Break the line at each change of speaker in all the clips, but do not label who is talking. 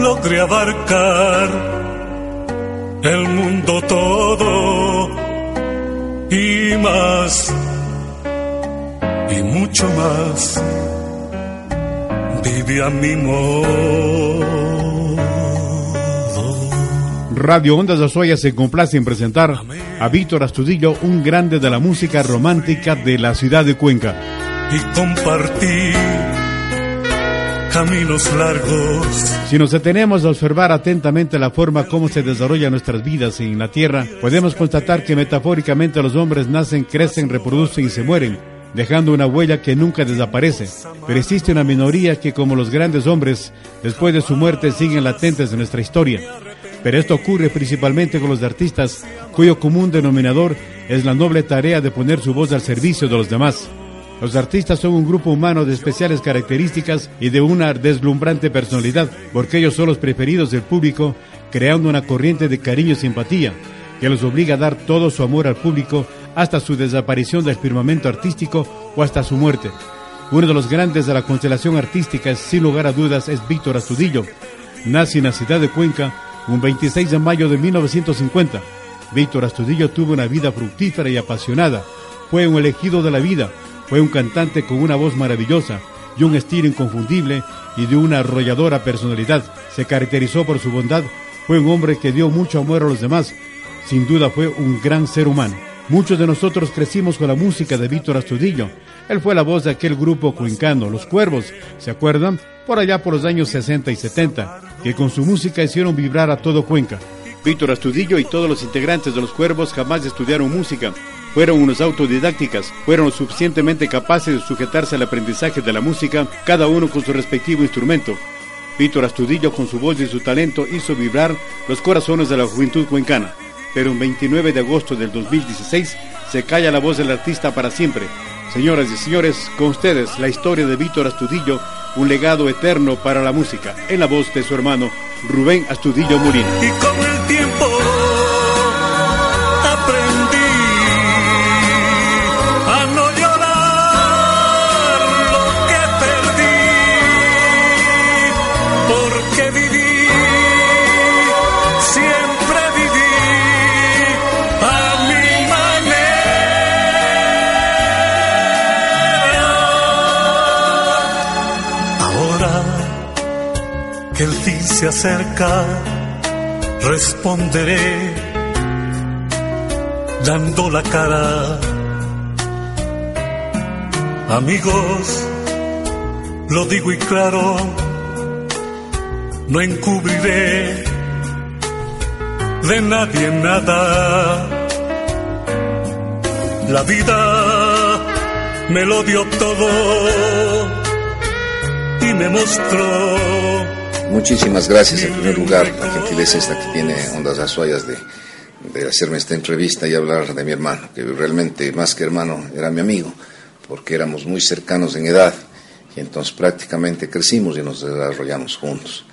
logré abarcar el mundo todo y más, y mucho más. Viví a mi modo.
Radio Ondas Azuaya se complace en presentar a Víctor Astudillo, un grande de la música romántica de la ciudad de Cuenca.
Y compartir caminos largos.
Si nos detenemos a observar atentamente la forma como se desarrollan nuestras vidas en la Tierra, podemos constatar que metafóricamente los hombres nacen, crecen, reproducen y se mueren, dejando una huella que nunca desaparece. Pero existe una minoría que, como los grandes hombres, después de su muerte siguen latentes en nuestra historia. Pero esto ocurre principalmente con los artistas, cuyo común denominador es la noble tarea de poner su voz al servicio de los demás. Los artistas son un grupo humano de especiales características y de una deslumbrante personalidad, porque ellos son los preferidos del público, creando una corriente de cariño y simpatía que los obliga a dar todo su amor al público hasta su desaparición del firmamento artístico o hasta su muerte. Uno de los grandes de la constelación artística, sin lugar a dudas, es Víctor Astudillo. Nace en la ciudad de Cuenca un 26 de mayo de 1950. Víctor Astudillo tuvo una vida fructífera y apasionada. Fue un elegido de la vida. Fue un cantante con una voz maravillosa y un estilo inconfundible y de una arrolladora personalidad. Se caracterizó por su bondad. Fue un hombre que dio mucho amor a los demás. Sin duda fue un gran ser humano. Muchos de nosotros crecimos con la música de Víctor Astudillo. Él fue la voz de aquel grupo cuencano, Los Cuervos, ¿se acuerdan? Por allá por los años 60 y 70, que con su música hicieron vibrar a todo Cuenca. Víctor Astudillo y todos los integrantes de Los Cuervos jamás estudiaron música. Fueron unos autodidácticas, fueron suficientemente capaces de sujetarse al aprendizaje de la música, cada uno con su respectivo instrumento. Víctor Astudillo con su voz y su talento hizo vibrar los corazones de la juventud cuencana pero un 29 de agosto del 2016 se calla la voz del artista para siempre. Señoras y señores, con ustedes la historia de Víctor Astudillo, un legado eterno para la música, en la voz de su hermano Rubén Astudillo Murino.
Que el fin se acerca, responderé dando la cara. Amigos, lo digo y claro, no encubriré de nadie nada. La vida me lo dio todo y me mostró
Muchísimas gracias en primer lugar, la gentileza esta que tiene Ondas Azuayas de, de hacerme esta entrevista y hablar de mi hermano, que realmente más que hermano era mi amigo, porque éramos muy cercanos en edad y entonces prácticamente crecimos y nos desarrollamos juntos.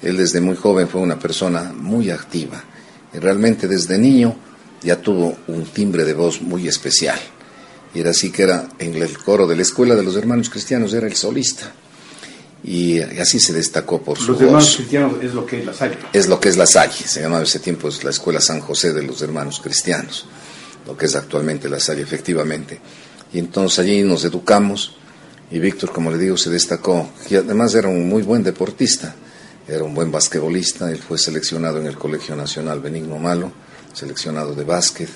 Él desde muy joven fue una persona muy activa y realmente desde niño ya tuvo un timbre de voz muy especial. Y era así que era en el coro de la Escuela de los Hermanos Cristianos, era el solista y así se destacó por su
Los hermanos
voz.
cristianos es lo que es la Salle.
Es lo que es la Salle, se llamaba ese tiempo la Escuela San José de los Hermanos Cristianos, lo que es actualmente la Salle, efectivamente. Y entonces allí nos educamos y Víctor, como le digo, se destacó. Y además era un muy buen deportista, era un buen basquetbolista, él fue seleccionado en el Colegio Nacional Benigno Malo, seleccionado de básquet.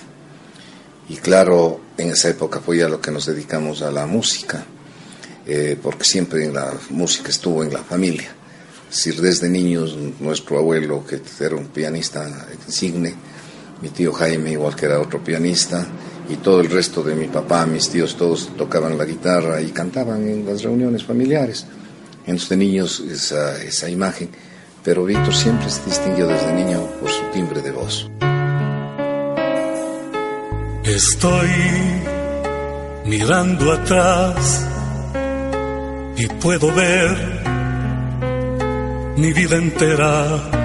Y claro, en esa época fue ya lo que nos dedicamos a la música eh, porque siempre la música estuvo en la familia. Decir, desde niños, nuestro abuelo, que era un pianista insigne, mi tío Jaime, igual que era otro pianista, y todo el resto de mi papá, mis tíos, todos tocaban la guitarra y cantaban en las reuniones familiares. Entonces, de niños, esa, esa imagen pero Víctor siempre se distinguió desde niño por su timbre de voz.
Estoy mirando atrás y puedo ver mi vida entera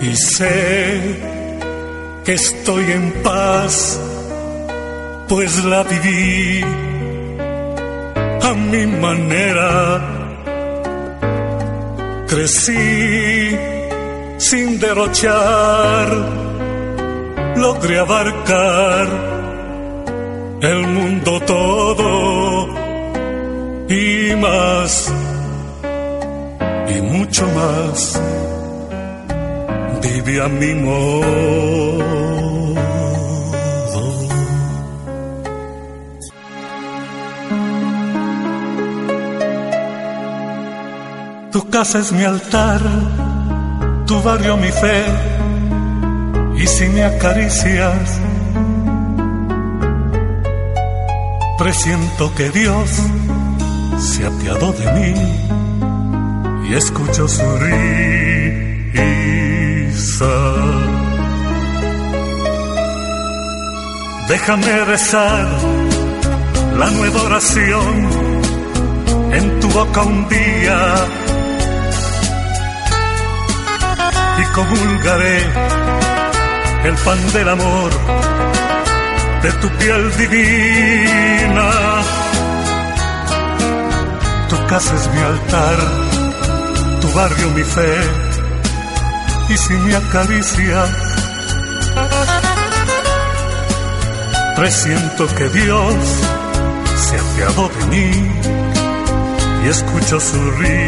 y sé que estoy en paz, pues la viví a mi manera. Crecí sin derrochar, logré abarcar el mundo todo y más, y mucho más. Viví a mi modo. Tu casa es mi altar, tu barrio mi fe, y si me acaricias, presiento que Dios se apiadó de mí y escucho su risa. Déjame rezar la nueva oración en tu boca un día y comulgaré el pan del amor de tu piel divina. Casa es mi altar, tu barrio mi fe, y si me acaricias, presiento que Dios se ha apiado de mí y escucho su risa.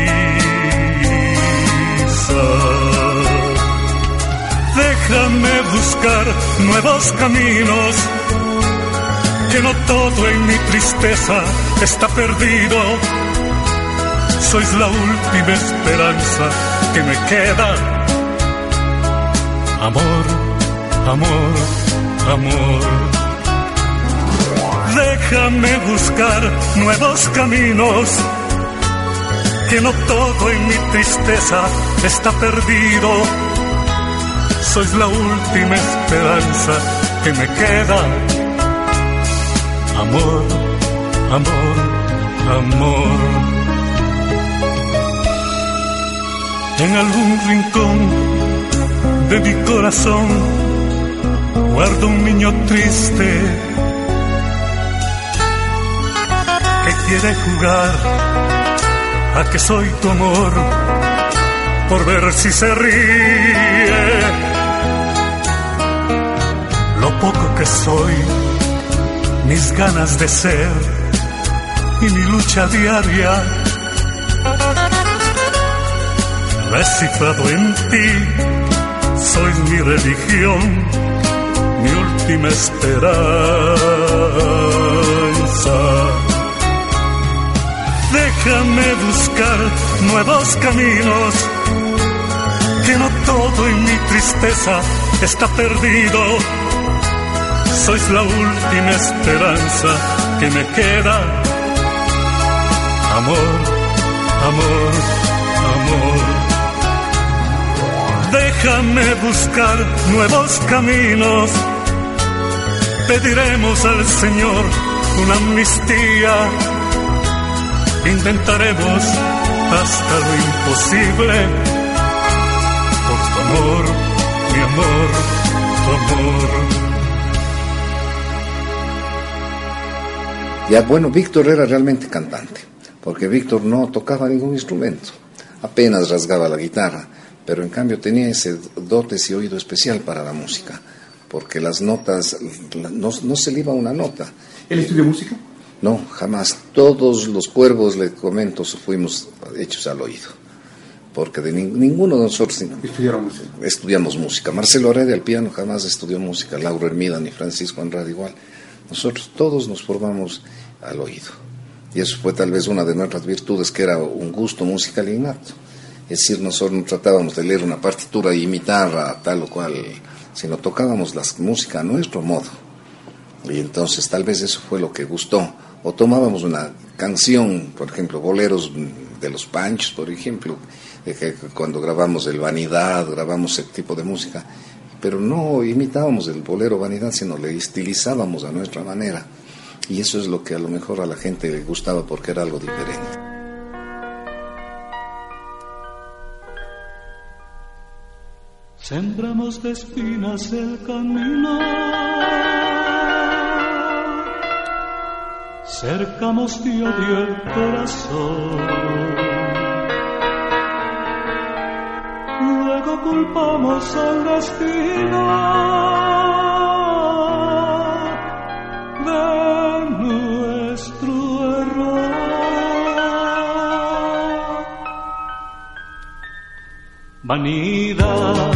Déjame buscar nuevos caminos, que no todo en mi tristeza está perdido. Sois la última esperanza que me queda. Amor, amor, amor. Déjame buscar nuevos caminos, que no todo en mi tristeza está perdido sois la última esperanza que me queda. Amor, amor, amor. En algún rincón de mi corazón guardo un niño triste que quiere jugar a que soy tu amor por ver si se ríe lo poco que soy, mis ganas de ser y mi lucha diaria. Recifrado en ti, soy mi religión, mi última esperanza. Déjame buscar nuevos caminos, que no todo en mi tristeza está perdido sois la última esperanza que me queda. Amor, amor, amor. Déjame buscar nuevos caminos. Pediremos al Señor una amnistía. Intentaremos hasta lo imposible. Por tu amor, mi amor, tu amor.
Ya, bueno, Víctor era realmente cantante, porque Víctor no tocaba ningún instrumento, apenas rasgaba la guitarra, pero en cambio tenía ese dote y oído especial para la música, porque las notas, no, se le iba una nota.
¿Él estudió música?
No, jamás. Todos los cuervos, le comento, fuimos hechos al oído. Porque de ninguno de nosotros
música.
estudiamos música. Marcelo Heredia al piano jamás estudió música, Lauro Hermida ni Francisco Andrade igual. Nosotros todos nos formamos al oído. Y eso fue tal vez una de nuestras virtudes, que era un gusto musical innato. Es decir, nosotros no tratábamos de leer una partitura e imitar a tal o cual, sino tocábamos la música a nuestro modo. Y entonces tal vez eso fue lo que gustó. O tomábamos una canción, por ejemplo, boleros de los Panchos, por ejemplo, cuando grabamos el Vanidad, grabamos ese tipo de música, pero no imitábamos el bolero Vanidad, sino le estilizábamos a nuestra manera. Y eso es lo que a lo mejor a la gente le gustaba porque era algo diferente.
Sembramos de espinas el camino, cercamos de odio el corazón. Luego culpamos al destino de nuestro error. Vanidad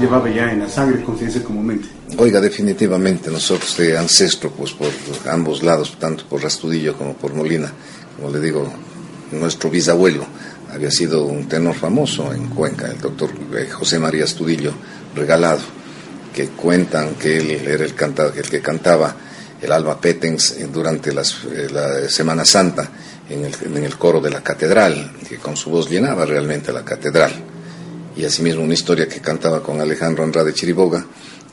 llevaba ya en la sangre, dice comúnmente.
Oiga, definitivamente nosotros de ancestro, pues por ambos lados, tanto por Rastudillo como por Molina, como le digo, nuestro bisabuelo había sido un tenor famoso en Cuenca, el doctor eh, José María Astudillo Regalado, que cuentan que él era el, el que cantaba el Alba Petens durante las, eh, la Semana Santa en en el coro de la catedral, que con su voz llenaba realmente la catedral y asimismo una historia que cantaba con Alejandro Andrade Chiriboga.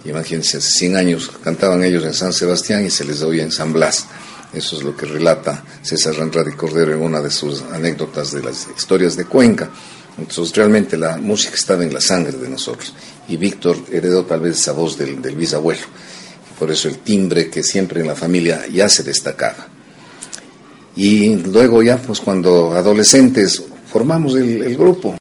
Imagínense, hace 100 años cantaban ellos en San Sebastián y se les oía en San Blas. Eso es lo que relata César Andrade Cordero en una de sus anécdotas de las historias de Cuenca. Entonces realmente la música estaba en la sangre de nosotros y Víctor heredó tal vez esa voz del, bisabuelo. Por eso el timbre que siempre en la familia ya se destacaba. Y luego ya, pues cuando adolescentes, formamos el grupo.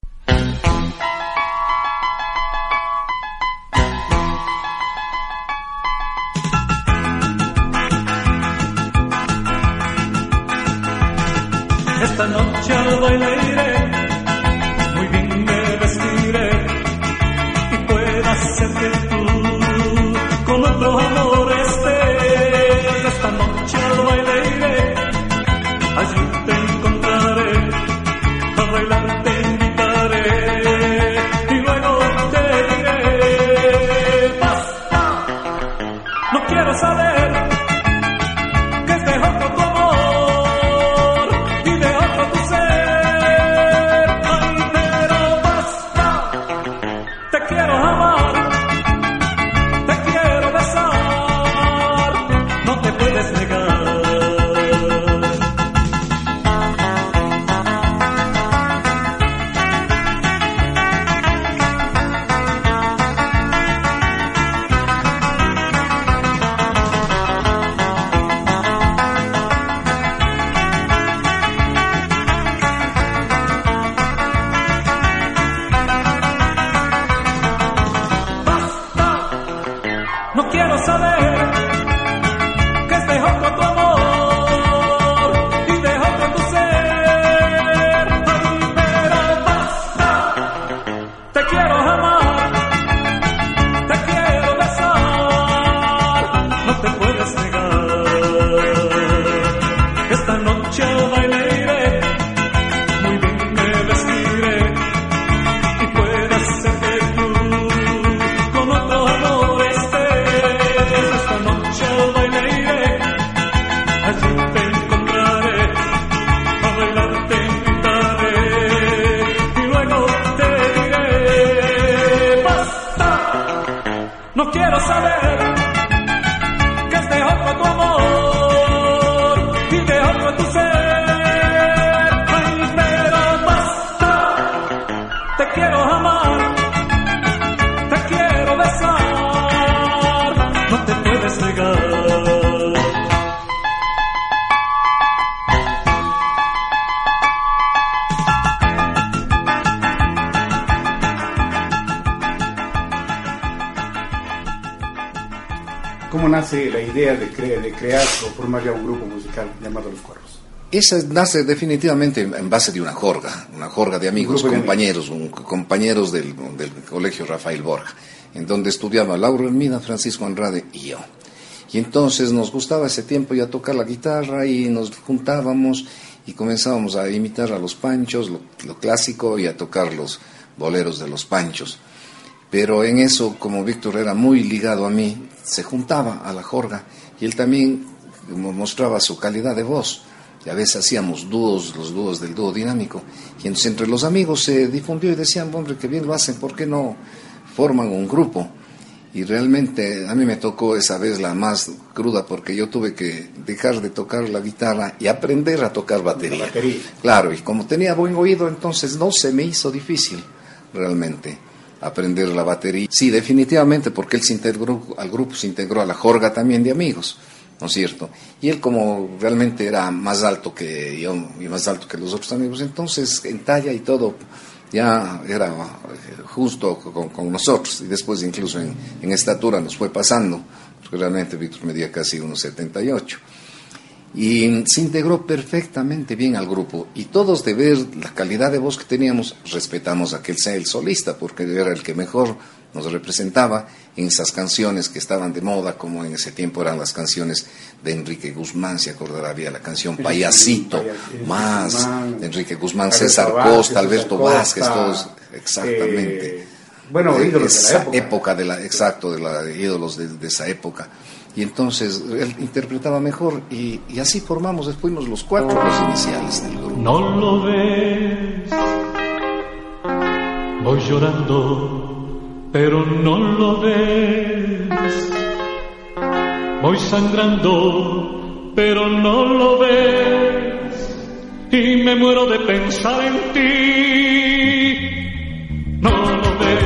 No quiero saber
Esa nace definitivamente en base de una jorga, una jorga de amigos, compañeros, un- compañeros del, del colegio Rafael Borja, en donde estudiaba Laura Hermida, Francisco Andrade y yo. Y entonces nos gustaba ese tiempo ya tocar la guitarra y nos juntábamos y comenzábamos a imitar a los panchos, lo, lo clásico, y a tocar los boleros de los panchos. Pero en eso, como Víctor era muy ligado a mí, se juntaba a la jorga y él también mo- mostraba su calidad de voz. Y a veces hacíamos dúos, los dúos del dúo dinámico. Y entonces entre los amigos se difundió y decían, hombre, que bien lo hacen, ¿por qué no forman un grupo? Y realmente a mí me tocó esa vez la más cruda porque yo tuve que dejar de tocar la guitarra y aprender a tocar batería.
batería.
Claro, y como tenía buen oído, entonces no se me hizo difícil realmente aprender la batería. Sí, definitivamente, porque él se integró al grupo, se integró a la jorga también de amigos, ¿no es cierto? Y él como realmente era más alto que yo y más alto que los otros amigos, entonces en talla y todo ya era eh, justo con, con nosotros y después incluso en, en estatura nos fue pasando, porque realmente Víctor medía casi unos 78 y se integró perfectamente bien al grupo. Y todos de ver la calidad de voz que teníamos respetamos a que él sea el solista porque era el que mejor nos representaba en esas canciones que estaban de moda como en ese tiempo eran las canciones de Enrique Guzmán se acordará había la canción Payasito más
Guzmán,
de Enrique Guzmán César
Vázquez,
Costa Alberto Vázquez todos exactamente.
eh, bueno,
de
ídolos de la
esa
época.
época de la exacto de la de ídolos de, de esa época y entonces él interpretaba mejor y, así formamos fuimos los cuatro iniciales del grupo
No lo ves, voy llorando, pero no lo ves. Voy sangrando, pero no lo ves. Y me muero de pensar en ti. No lo ves,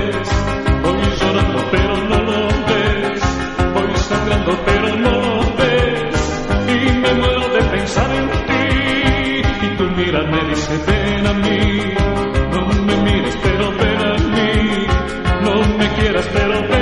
Mirada me dice, ven a mí. No me mires, pero ven a mí. No me quieras, pero ven a mí.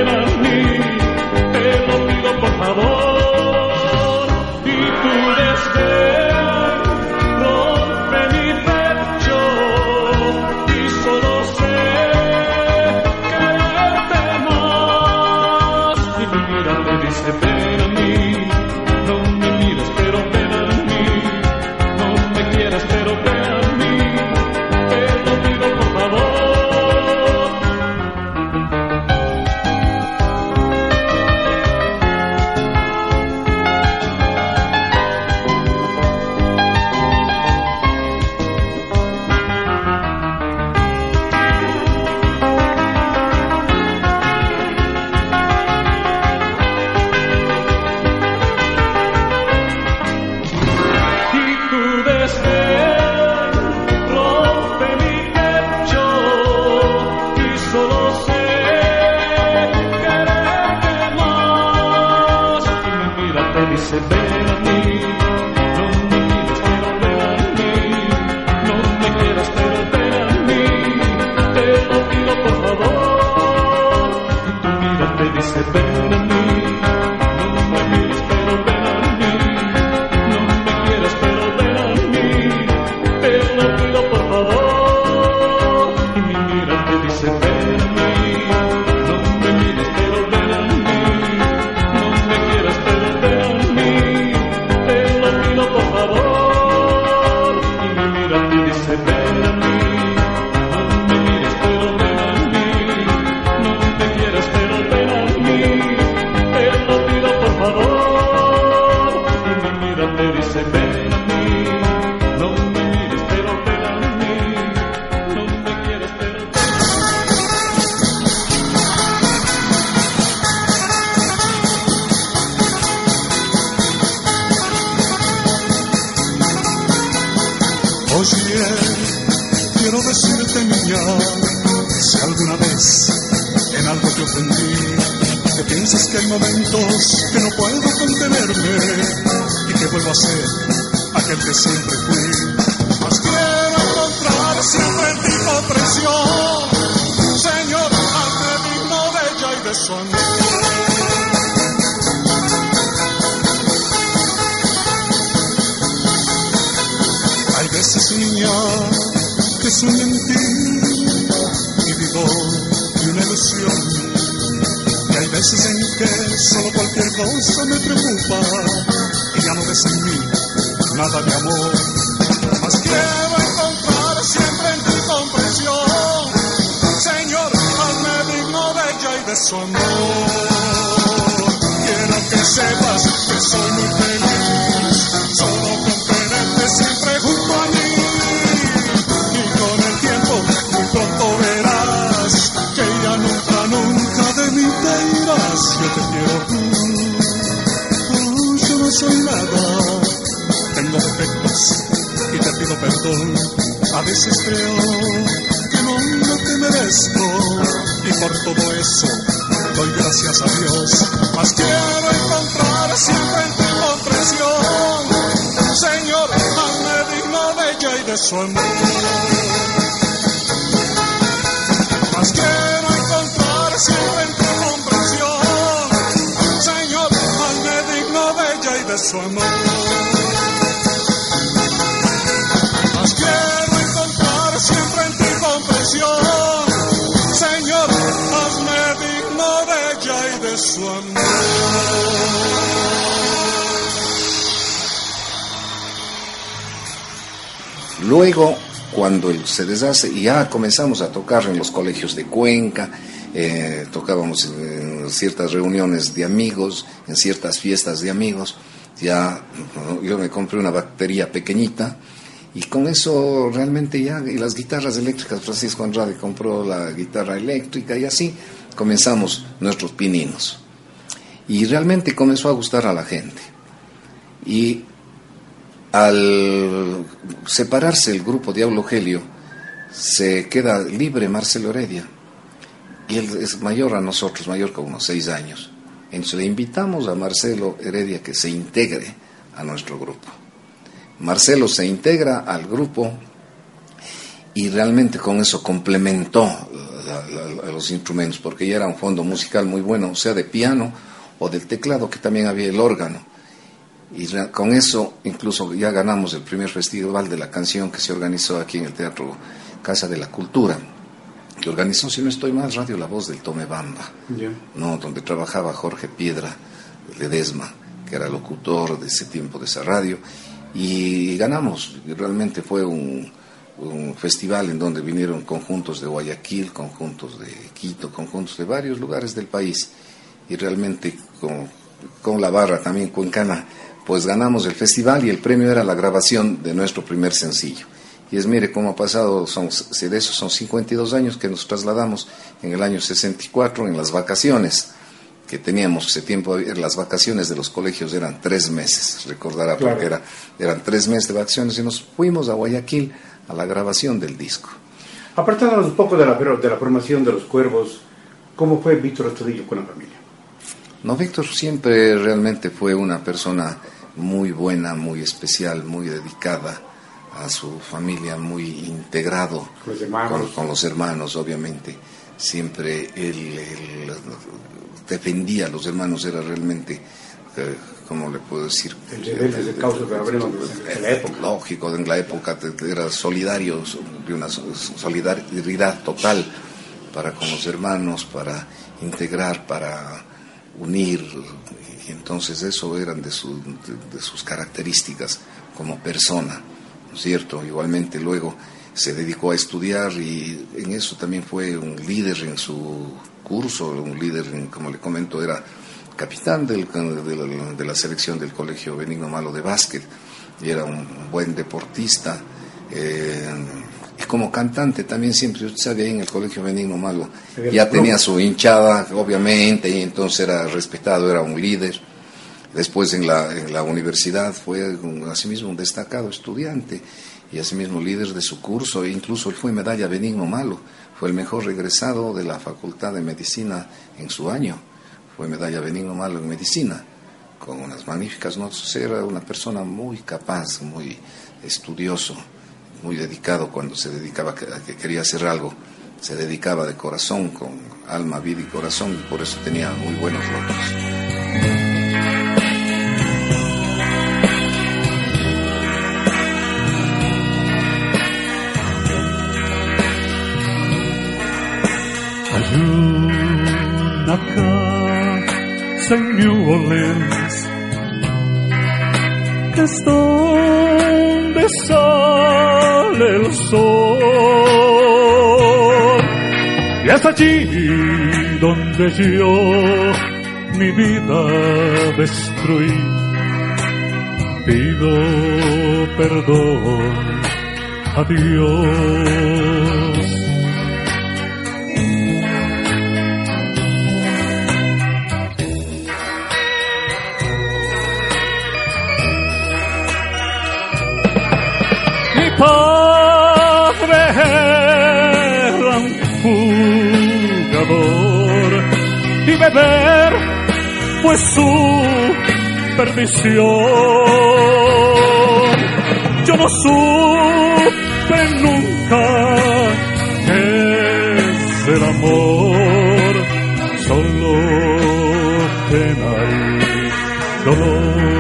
A veces creo que no lo que merezco y por todo eso doy gracias a Dios. Mas quiero encontrar siempre en comprensión, Señor, más digno de ella y de su amor. Mas quiero encontrar siempre en comprensión, Señor, más digno de ella y de su amor.
Luego, cuando se deshace, ya comenzamos a tocar en los colegios de Cuenca, eh, tocábamos en ciertas reuniones de amigos, en ciertas fiestas de amigos. Ya yo me compré una batería pequeñita y con eso realmente ya, y las guitarras eléctricas, Francisco Andrade compró la guitarra eléctrica y así comenzamos nuestros pininos. Y realmente comenzó a gustar a la gente. Y al separarse el grupo Diablo Helio, se queda libre Marcelo Heredia. Y él es mayor a nosotros, mayor que unos seis años. Entonces le invitamos a Marcelo Heredia que se integre a nuestro grupo. Marcelo se integra al grupo y realmente con eso complementó los instrumentos, porque ya era un fondo musical muy bueno, sea, de piano o del teclado, que también había el órgano y con eso incluso ya ganamos el primer festival de la canción que se organizó aquí en el Teatro Casa de la Cultura, que organizó, si no estoy mal, Radio La Voz del Tome Bamba, ¿no? donde trabajaba Jorge Piedra Ledesma, que era locutor de ese tiempo de esa radio, y ganamos, realmente fue un, un festival en donde vinieron conjuntos de Guayaquil, conjuntos de Quito, conjuntos de varios lugares del país, y realmente con, con la barra también cuencana pues ganamos el festival y el premio era la grabación de nuestro primer sencillo. Y es, mire cómo ha pasado, son, de esos son 52 años que nos trasladamos en el año 64 en las vacaciones que teníamos ese tiempo, las vacaciones de los colegios eran tres meses, recordará, porque era, eran tres meses de vacaciones y nos fuimos a Guayaquil a la grabación del disco.
Apartándonos un poco de la, de la formación de los cuervos, ¿cómo fue Víctor Astudillo con la familia?
No, Víctor siempre realmente fue una persona muy buena, muy especial, muy dedicada a su familia, muy integrado con, los hermanos, obviamente. Siempre él, defendía a los hermanos era realmente, eh, ¿cómo le puedo decir?
de la época.
Lógico, en la época era solidario, de una solidaridad total para con los hermanos, para integrar, para unir, y entonces eso eran de, de, sus características como persona, ¿no es cierto? Igualmente luego se dedicó a estudiar y en eso también fue un líder en su curso, un líder, como le comento, era capitán del, de, la, selección del Colegio Benigno Malo de básquet y era un buen deportista. Eh, y como cantante también siempre, usted sabe, ahí en el Colegio Benigno Malo ya tenía su hinchada, obviamente, y entonces era respetado, era un líder. Después en la, en la universidad fue asimismo un destacado estudiante y asimismo líder de su curso, e incluso él fue medalla Benigno Malo, fue el mejor regresado de la Facultad de Medicina en su año, fue medalla Benigno Malo en Medicina, con unas magníficas notas, era una persona muy capaz, muy estudioso, muy dedicado cuando se dedicaba a que quería hacer algo, se dedicaba de corazón, con alma, vida y corazón, y por eso tenía muy buenos logros.
una casa en New Orleans, que es donde sale el sol. Y es allí donde yo mi vida destruí. Pido perdón a Dios y beber fue su perdición. Yo no supe nunca qué es el amor, solo dolor.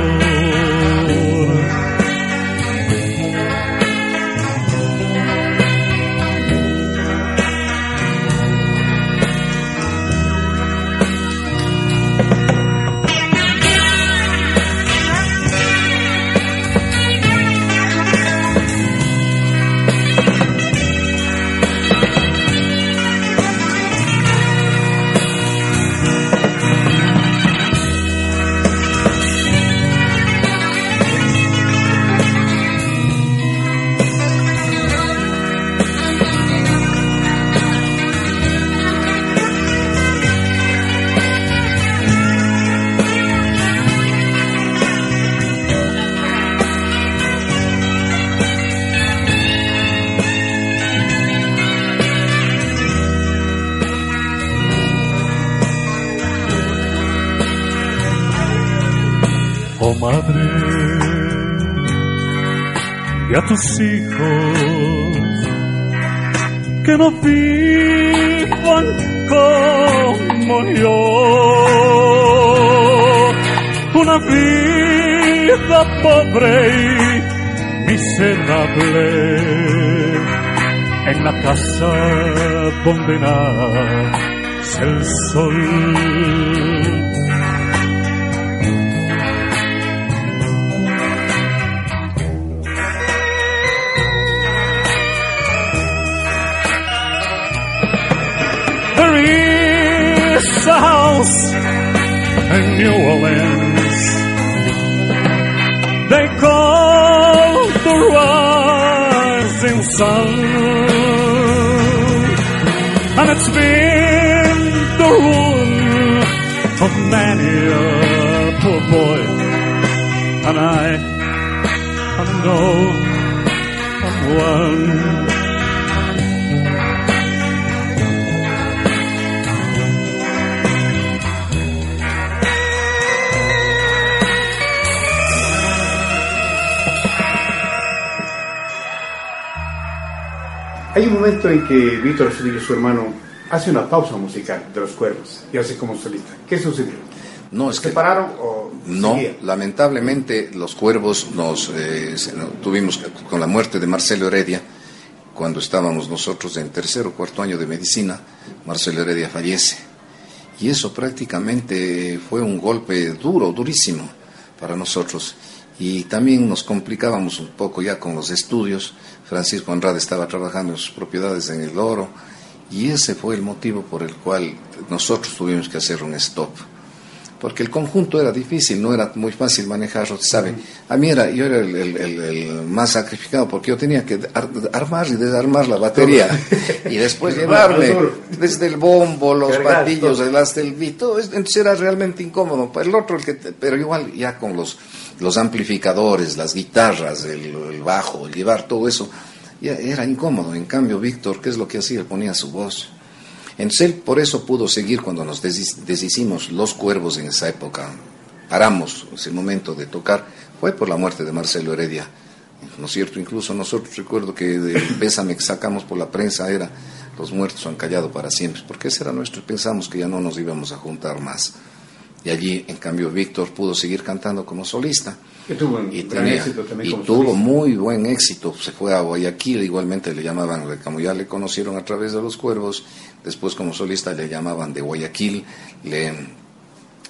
Tus hijos que no vivan como yo. Una vida pobre y miserable en la casa donde el sol a house in New Orleans. They call the rising sun, and it's been the ruin of many a poor boy. And I, I know I'm one.
Momento en que Víctor y su hermano
hace una pausa musical de los cuervos y hace como solista. ¿Qué sucedió?
No, es
¿Se pararon o
no? Lamentablemente los cuervos nos eh, tuvimos con la muerte de Marcelo Heredia cuando estábamos nosotros en tercer o cuarto año de medicina. Marcelo Heredia fallece y eso prácticamente fue un golpe duro, durísimo para nosotros y también nos complicábamos un poco ya con los estudios. Francisco Andrade estaba trabajando en sus propiedades en el oro y ese fue el motivo por el cual nosotros tuvimos que hacer un stop. Porque el conjunto era difícil, no era muy fácil manejarlo, ¿sabe? A mí era, yo era el, más sacrificado porque yo tenía que armar y desarmar la batería y después llevarme desde el bombo, los patillos, el hasta el vito. Entonces era realmente incómodo. El otro, el que, pero igual ya con los, los amplificadores, las guitarras, el, el bajo, llevar todo eso era incómodo. En cambio, Víctor, ¿qué es lo que hacía? Ponía su voz. Entonces él por eso pudo seguir cuando nos deshicimos los cuervos en esa época. Paramos ese momento de tocar. Fue por la muerte de Marcelo Heredia. ¿No es cierto? Incluso nosotros recuerdo que el pésame que sacamos por la prensa era los muertos han callado para siempre, porque ese era nuestro, pensamos que ya no nos íbamos a juntar más. Y allí, en cambio, Víctor pudo seguir cantando como solista.
Y tuvo, y
tuvo muy buen éxito. Se fue a Guayaquil, igualmente le llamaban, como ya le conocieron a través de los cuervos, después como solista le llamaban de Guayaquil, le,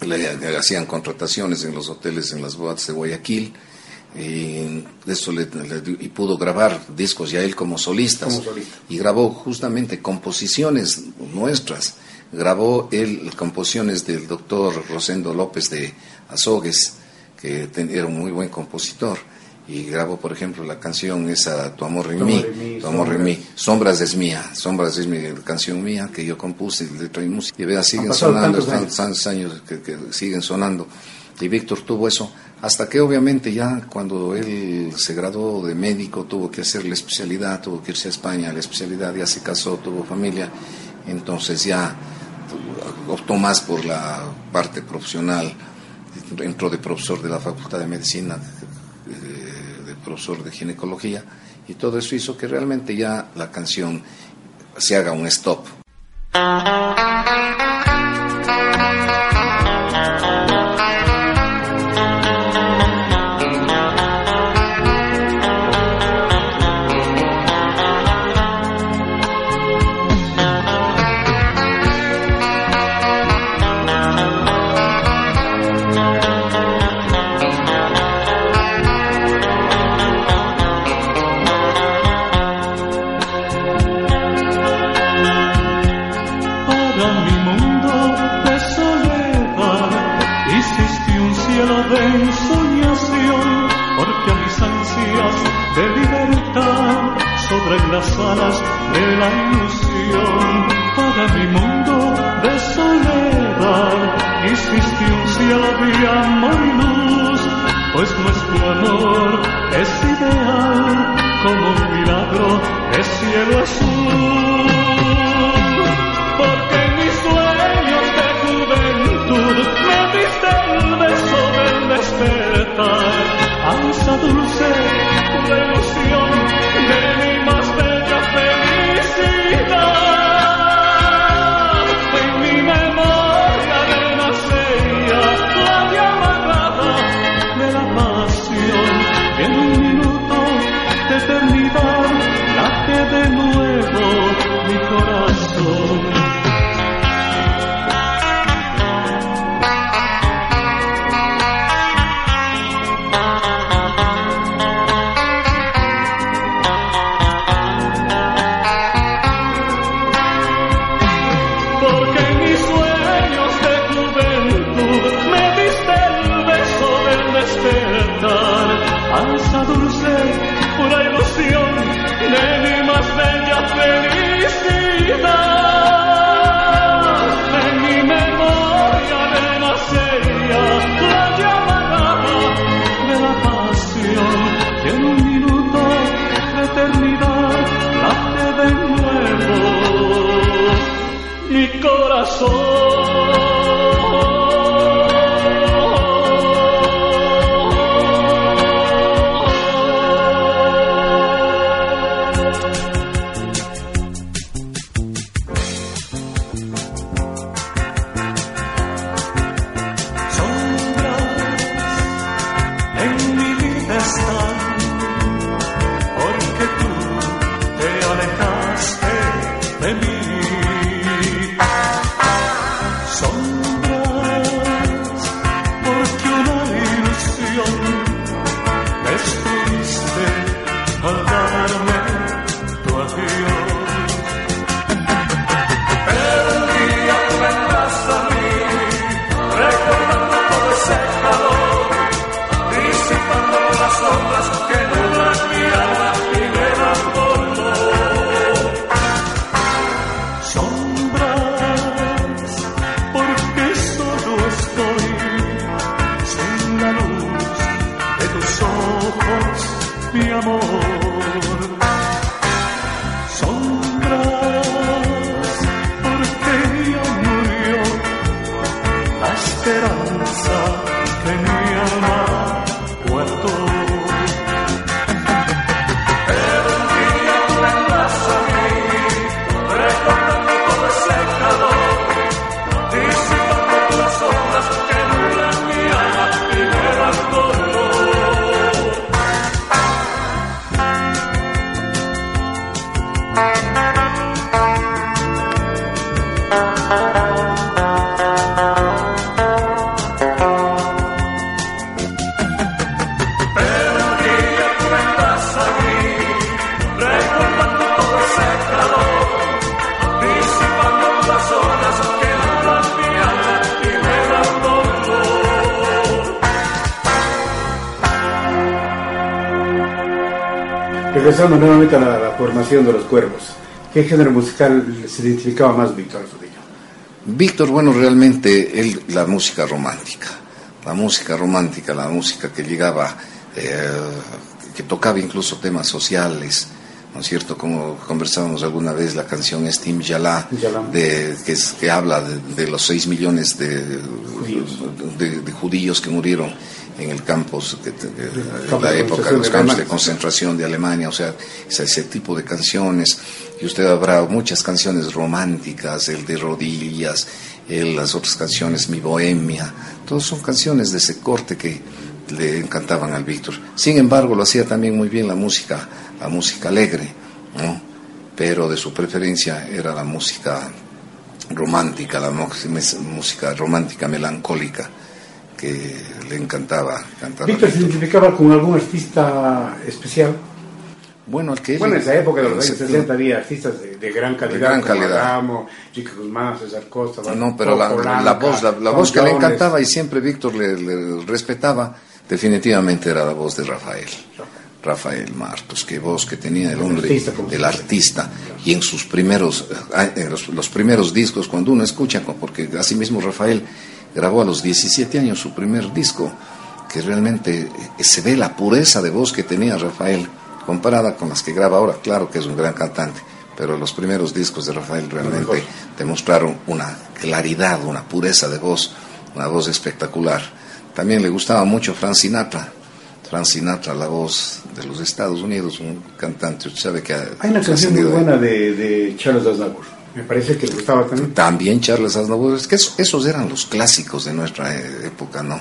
le, hacían contrataciones en los hoteles, en las bodas de Guayaquil. Y, eso le, y pudo grabar discos ya él como solista. Y grabó justamente composiciones nuestras grabó él composiciones del doctor Rosendo López de Azogues, que era un muy buen compositor, y grabó, por ejemplo, la canción esa Tu amor en mí, Tu amor en mí, Sombras. Es mía, Sombras es mi canción mía que yo compuse, letra y música, y vea, siguen sonando, tantos años, que, que siguen sonando, y Víctor tuvo eso, hasta que obviamente ya cuando él se graduó de médico tuvo que hacer la especialidad, tuvo que irse a España, la especialidad ya se casó, tuvo familia, entonces ya optó más por la parte profesional, entró de profesor de la Facultad de Medicina, de, profesor de ginecología, y todo eso hizo que realmente ya la canción se haga un stop.
Alas de la ilusión para mi mundo de soledad. Hiciste un cielo amor y luz, pues nuestro amor es ideal como un milagro de cielo azul. Porque en mis sueños de juventud me diste el beso del despertar, ansa dulce,
Regresando nuevamente a la, la formación de los cuervos, ¿qué género musical se identificaba más Víctor Alfredillo?
Víctor, bueno, realmente él, la música romántica, la música romántica, la música que llegaba, eh, que tocaba incluso temas sociales, ¿no es cierto? Como conversábamos alguna vez, la canción es Tim Yalá,
Yalá.
de, que, es- que habla de, de los 6 millones de
Judíos.
de, de judíos que murieron en el campus, que,
Campo
la época de los campos de concentración de Alemania, o sea, es ese tipo de canciones. Y usted habrá muchas canciones románticas, el de Rodillas, el- las otras canciones, Mi Bohemia, todas son canciones de ese corte que le encantaban al Víctor. Sin embargo, lo hacía también muy bien la música, la música alegre, ¿no? Pero de su preferencia era la música romántica, la música romántica melancólica que le encantaba cantar.
¿Víctor se identificaba con algún artista especial?
Bueno, al que él-
Bueno, en esa época de los años
se-
60 había artistas de, de gran calidad,
gran
como
calidad.
Adamo, Chico Guzmán, César Costa,
No, pero la,
Polanca,
la voz, la, voz que le encantaba y siempre Víctor le, le respetaba, definitivamente era la voz de Rafael. Rafael Martos, qué voz que tenía el hombre,
artista,
el artista. Y en sus primeros, eh, en los, los primeros discos, cuando uno escucha, porque así mismo Rafael grabó a los 17 años su primer disco, que realmente eh, se ve la pureza de voz que tenía Rafael, comparada con las que graba ahora. Claro que es un gran cantante, pero los primeros discos de Rafael realmente demostraron una claridad, una pureza de voz, una voz espectacular. También le gustaba mucho Frank Sinatra. Frank Sinatra, la voz de los Estados Unidos, un cantante, usted sabe que ha,
Hay una canción muy buena de, de Charles Aznavour. Me parece que le gustaba también.
También Charles Aznavour, es que esos, esos eran los clásicos de nuestra eh, época, ¿no?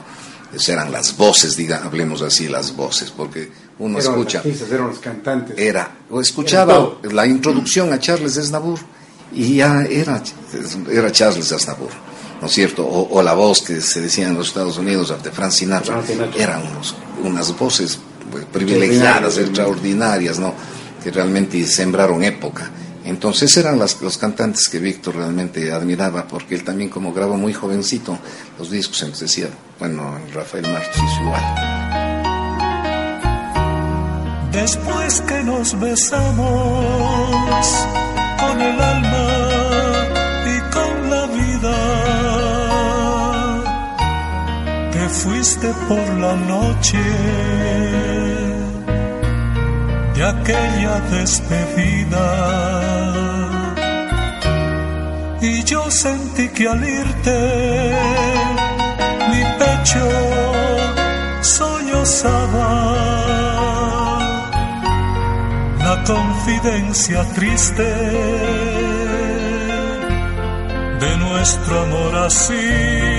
Esas eran las voces, diga, hablemos así, las voces, porque uno
eran
escucha,
los artistas, eran los cantantes.
era, o escuchaba
Era
la introducción a Charles Aznavour y ya era, era Charles Aznavour, ¿no es cierto? O, o la voz que se decía en los Estados Unidos de Frank Sinatra. eran unos- unas voces pues, privilegiadas, extraordinarias, ¿no? Que realmente sembraron época. Entonces eran los cantantes que Víctor realmente admiraba, porque él también como grabó muy jovencito los discos, entonces decía, bueno, Rafael Martos hizo igual.
Después que nos besamos con el alma y con la vida, te fuiste por la noche de aquella despedida. Y yo sentí que al irte mi pecho sollozaba la confidencia triste de nuestro amor así.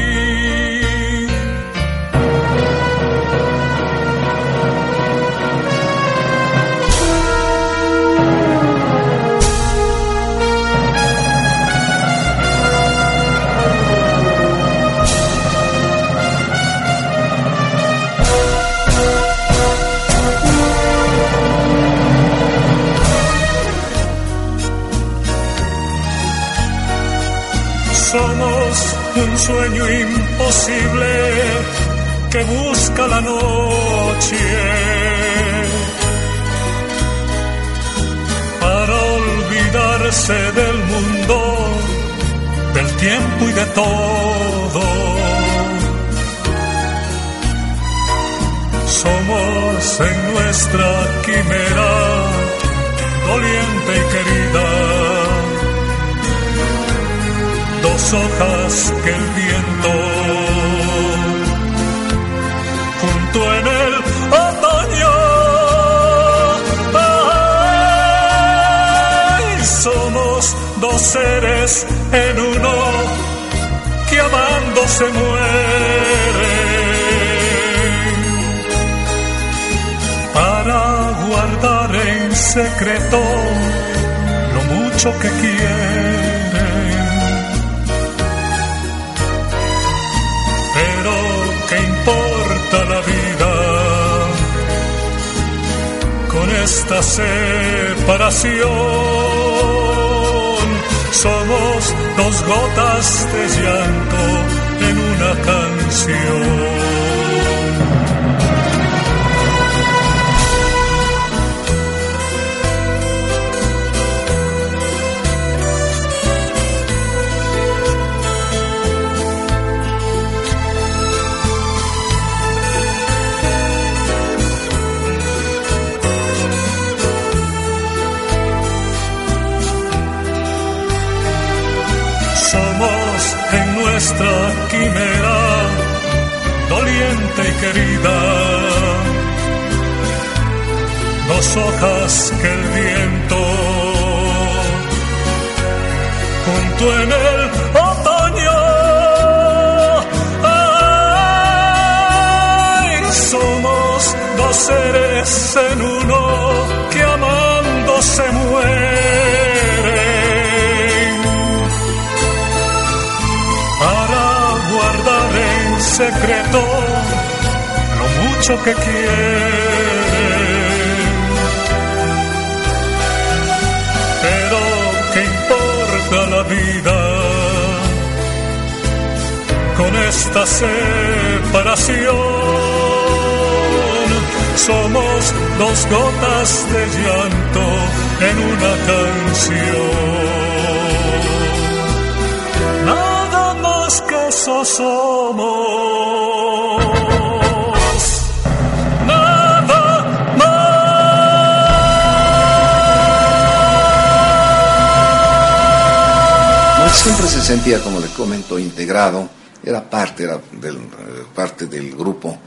Que el viento junto en el otoño. somos dos seres en uno que amando se muere. secreto lo mucho que quieren. Esta separación? Somos dos gotas de llanto en una canción. Nuestra quimera, doliente y querida. Dos hojas que el viento junto en el otoño. Somos dos seres en uno que amando se muere. Secreto lo mucho que quieren. Pero ¿qué importa la vida con esta separación? Somos dos gotas de llanto en una canción. Nada más somos.
siempre se sentía, como le comento, integrado, era parte, era del, parte del grupo.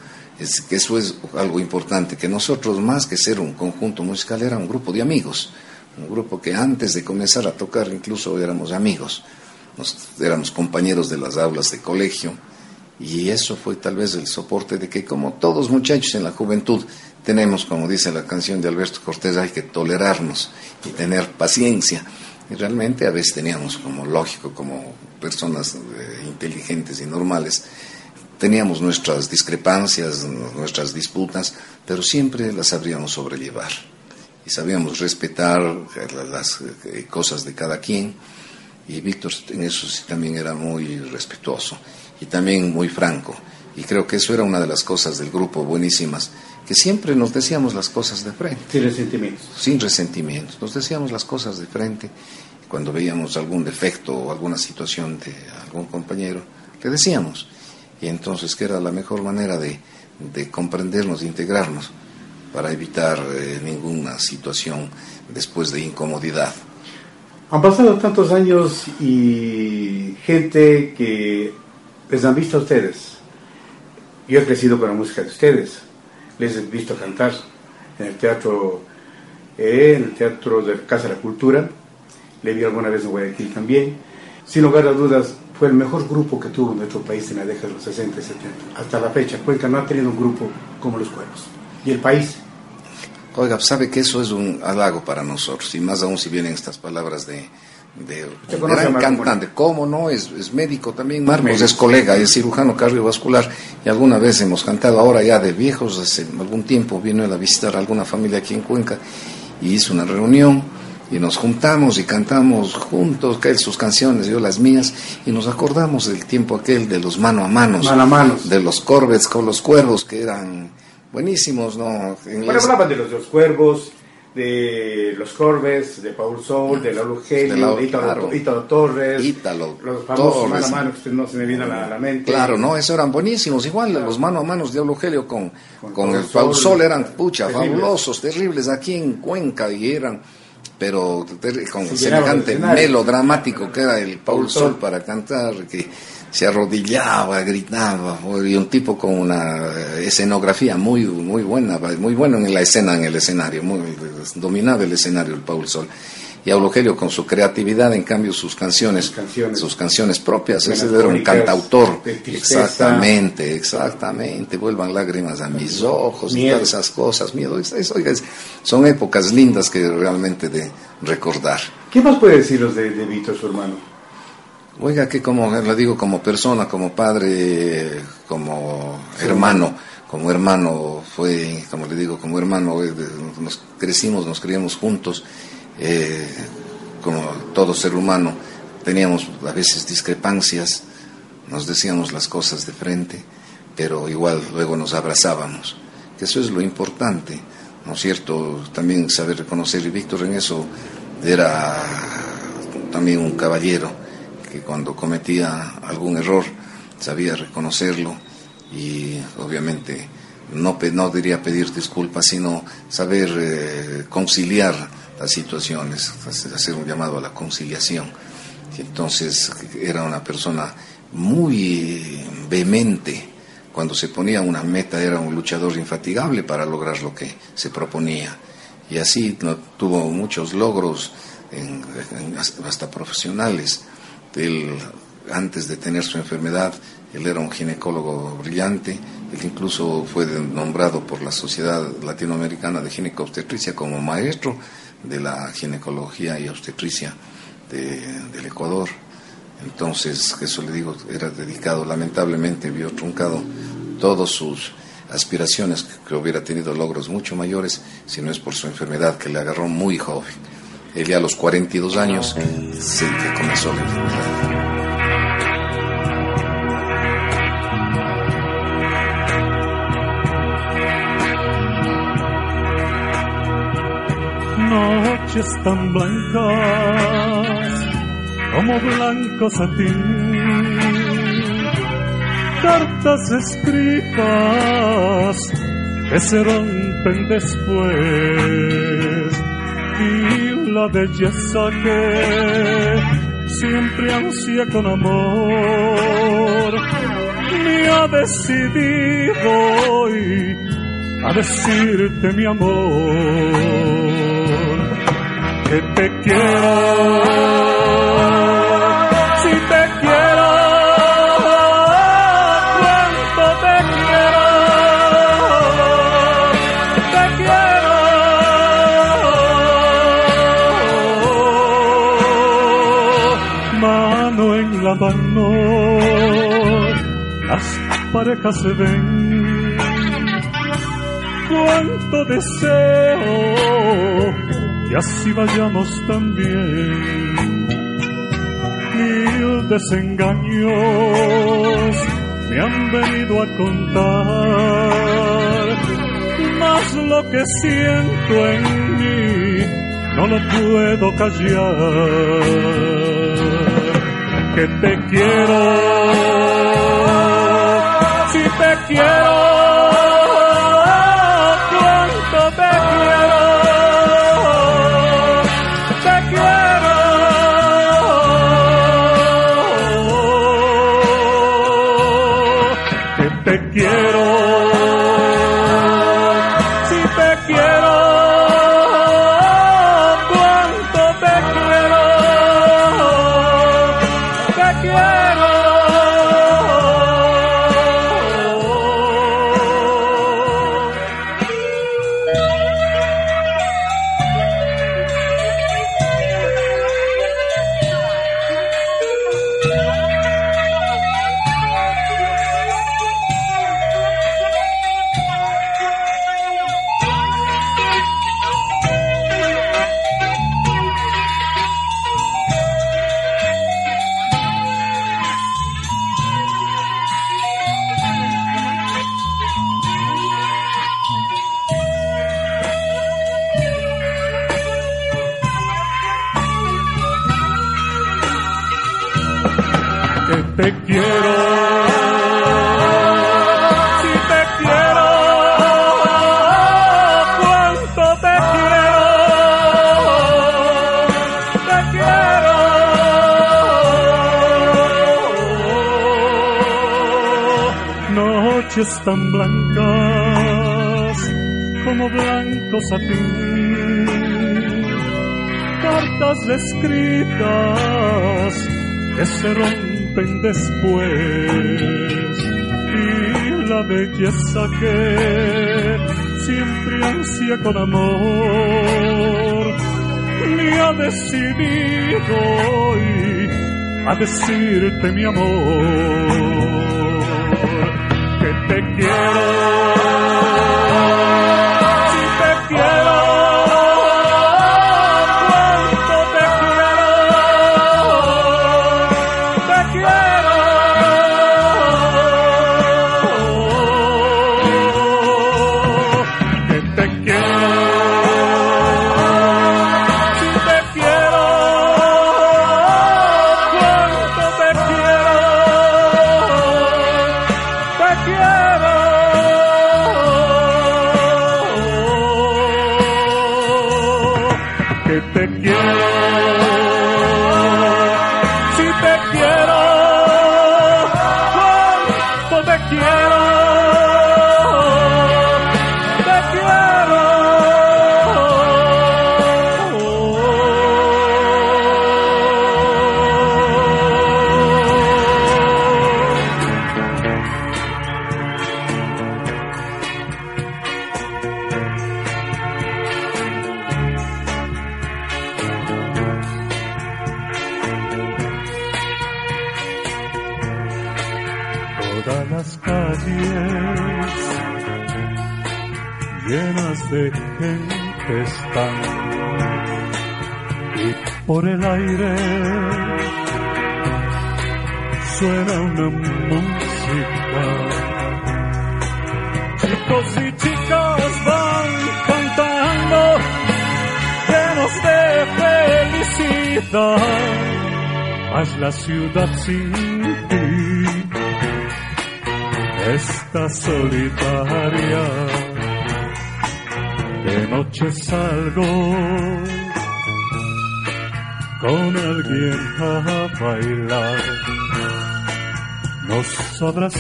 Que eso es algo importante, que nosotros más que ser un conjunto musical era un grupo de amigos, un grupo que antes de comenzar a tocar incluso éramos amigos, Nos, éramos compañeros de las aulas de colegio y eso fue tal vez el soporte de que como todos muchachos en la juventud tenemos, como dice la canción de Alberto Cortés, hay que tolerarnos y tener paciencia y realmente a veces teníamos como lógico, como personas eh, inteligentes y normales, teníamos nuestras discrepancias, nuestras disputas, pero siempre las sabríamos sobrellevar. Y sabíamos respetar eh, las eh, cosas de cada quien. Y Víctor en eso sí también era muy respetuoso y también muy franco. Y creo que eso era una de las cosas del grupo buenísimas, que siempre nos decíamos las cosas de frente.
Sin resentimientos.
Sin resentimientos. Nos decíamos las cosas de frente. Cuando veíamos algún defecto o alguna situación de algún compañero, le decíamos. Y entonces que era la mejor manera de, de comprendernos, de integrarnos, para evitar eh, ninguna situación después de incomodidad.
Han pasado tantos años y gente que les han visto a ustedes. Yo he crecido con la música de ustedes les he visto cantar en el teatro, eh, en el teatro de Casa de la Cultura, le vi alguna vez en Guayaquil también. Sin lugar a dudas, fue el mejor grupo que tuvo nuestro país en la década de los 60 y 70. Hasta la fecha, Cuenca no ha tenido un grupo como los Cuervos. ¿Y el país?
Oiga, sabe que eso es un halago para nosotros, y más aún si vienen estas palabras de, de un gran cantante, ¿cómo no? Es, es, médico también, Marcos es colega, es cirujano cardiovascular y alguna vez hemos cantado, ahora ya de viejos, hace algún tiempo vino él a visitar a alguna familia aquí en Cuenca y hizo una reunión y nos juntamos y cantamos juntos, que él sus canciones, yo las mías, y nos acordamos del tiempo aquel de los mano a manos,
mano a manos.
de los Corvets con los cuervos que eran buenísimos, ¿no?
En bueno, hablaban de los, de los cuervos, de los Corbes, de Paul Sol, de Lalo Genio, de, Ítalo, Torres, los famosos mano a mano que no se me viene a la, mente.
Claro, no, esos eran buenísimos. Igual los mano a mano de Diablo con, con, el Paul Sol, eran, pucha, fabulosos, terribles. Aquí en Cuenca y eran pero con semejante melodramático que era el Paul Sol para cantar, que se arrodillaba, gritaba, y un tipo con una escenografía muy, muy buena, muy bueno en la escena, en el escenario, muy, dominaba el escenario el Paul Sol. Y Aulogelio con su creatividad, en cambio, sus canciones, sus canciones, propias, ese era un cantautor. Exactamente, exactamente. Vuelvan lágrimas a mis ojos y todas esas cosas. Miedo, son épocas lindas que realmente de recordar.
¿Qué más puede deciros de, de Víctor, su hermano?
Oiga, que como le digo, como persona, como padre, como hermano, como hermano fue, como le digo, como hermano, eh, nos crecimos, nos criamos juntos, eh, como todo ser humano, teníamos a veces discrepancias, nos decíamos las cosas de frente, pero igual luego nos abrazábamos, que eso es lo importante, ¿no es cierto? También saber reconocer, y Víctor en eso era también un caballero, que cuando cometía algún error sabía reconocerlo y obviamente no, no diría pedir disculpas, sino saber eh, conciliar las situaciones, hacer un llamado a la conciliación. entonces era una persona muy vehemente. Cuando se ponía una meta era un luchador infatigable para lograr lo que se proponía. Y así tuvo muchos logros, hasta profesionales. Él, antes de tener su enfermedad, él era un ginecólogo brillante, él incluso fue nombrado por la Sociedad Latinoamericana de Ginecobstetricia como maestro de la ginecología y obstetricia del Ecuador. Entonces, eso le digo, era dedicado, lamentablemente vio truncado todas sus aspiraciones, que hubiera tenido logros mucho mayores, si no es por su enfermedad que le agarró muy joven. Él a los 42 años sí comenzó la enfermedad.
Noches tan blancas como blanco satín, cartas escritas que se rompen después la belleza que siempre ansía con amor. Me ha decidido hoy a decirte mi amor. Que te quiero parejas se ven. Cuánto deseo que así vayamos también. Mil desengaños me han venido a contar, más lo que siento en mí no lo puedo callar que te quiero, te quiero, blanco satín, cartas escritas que se rompen después. Y la belleza que siempre ansia con amor. Me ha decidido hoy a decirte mi amor. Que te quiero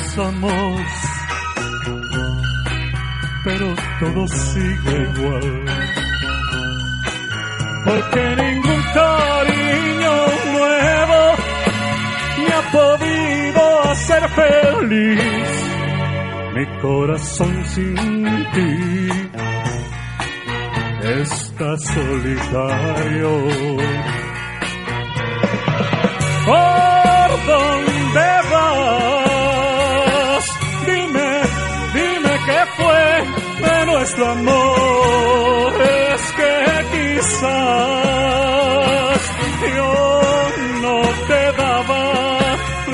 Abrazamos, pero todo sigue igual. Porque ningún cariño nuevo me ha podido hacer feliz. Mi corazón sin ti está solitario. ¿Por quizás yo no te daba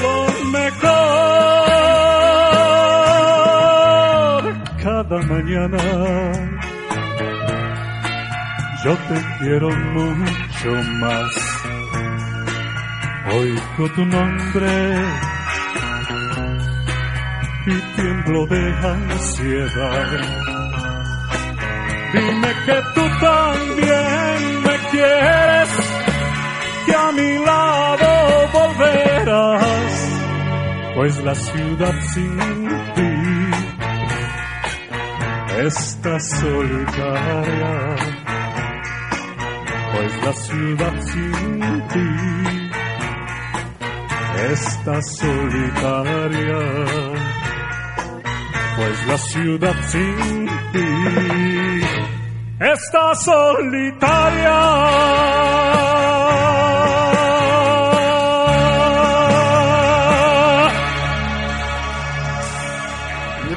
lo mejor. Cada mañana yo te quiero mucho más. Oigo tu nombre y tiemblo de ansiedad. También me quieres, que a mi lado volverás, pues la ciudad sin ti está solitaria, pues la ciudad sin ti está solitaria, pues la ciudad sin ti está solitaria.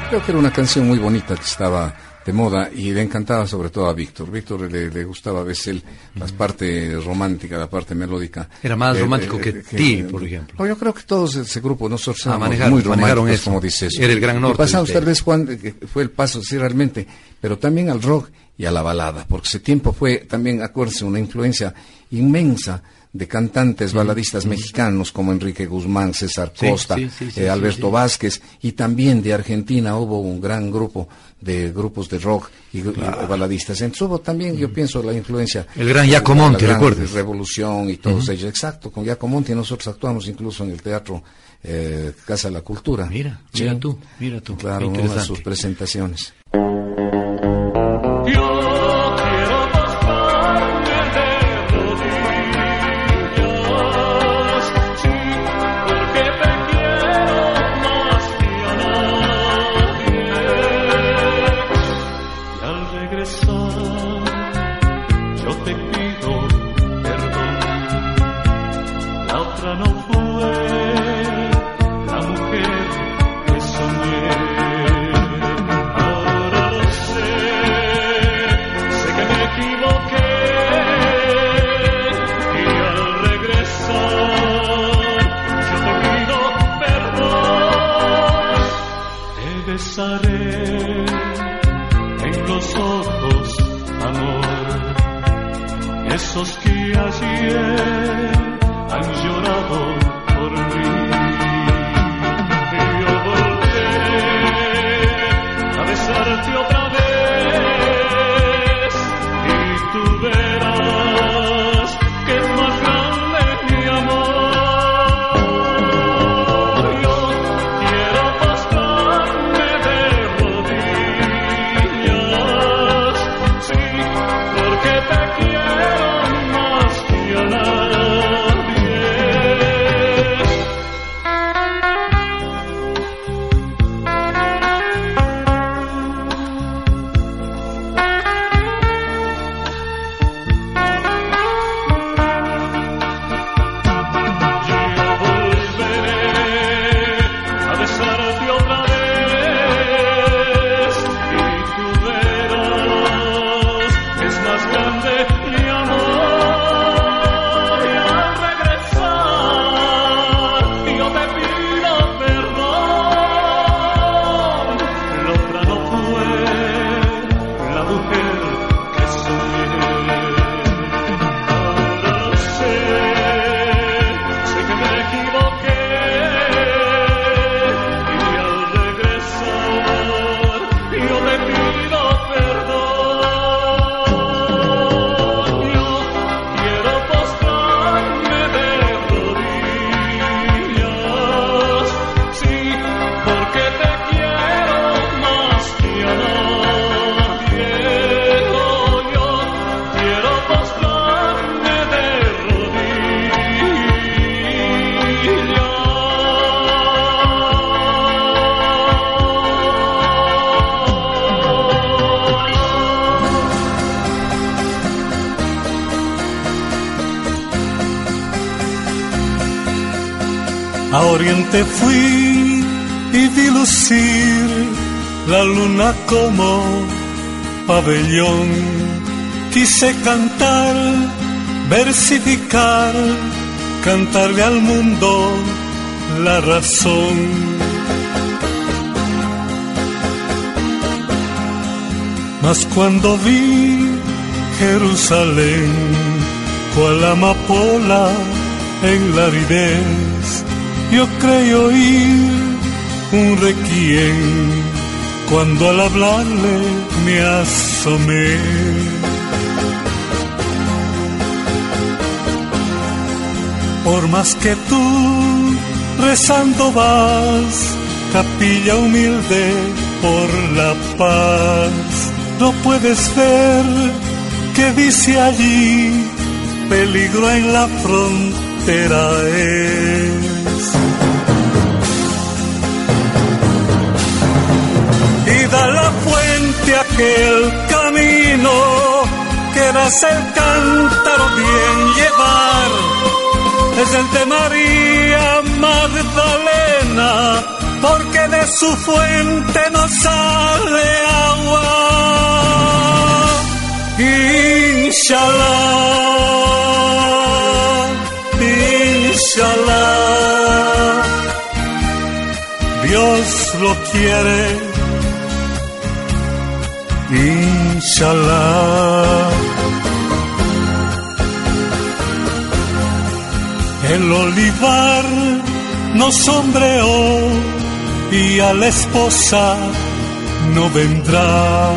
Creo que era una canción muy bonita que estaba de moda y le encantaba sobre todo a Víctor. Víctor le, le gustaba a veces las partes románticas, la parte melódica.
Era más
Eh,
romántico
eh,
que
eh,
ti,
eh,
por ejemplo.
no, yo creo que todos ese grupo, nosotros
Ah, manejaron-
muy románticos,
eso.
como dices.
Era el gran norte
pasamos tal vez, Juan, que fue el paso, sí, realmente, pero también al rock y a la balada, porque ese tiempo fue también, acuérdense, una influencia inmensa
de cantantes baladistas mexicanos como Enrique Guzmán, César Costa, eh, Alberto Vázquez, y también de Argentina hubo un gran grupo de grupos de rock y, baladistas. Entonces hubo también, yo pienso, la influencia.
El gran Giacomonti, recuerdes.
Revolución y todos ellos. Exacto, con Giacomonti nosotros actuamos incluso en el teatro eh, Casa de la Cultura.
Mira, mira tú, mira tú.
Claro, una de sus presentaciones.
Oriente fui y vi lucir la luna como pabellón. Quise cantar, versificar, cantarle al mundo la razón. Mas cuando vi Jerusalén, cual amapola en la aridez, yo creo oír un requiem cuando al hablarle me asomé. Por más que tú rezando vas, capilla humilde por la paz, no puedes ver que dice allí peligro en la frontera es. Aquel camino que das el cántaro bien llevar. Es el de María Magdalena, porque de su fuente no sale agua. Inshallah, inshallah, Dios lo quiere Inshallah.
El olivar no sombreó y a la esposa no vendrá,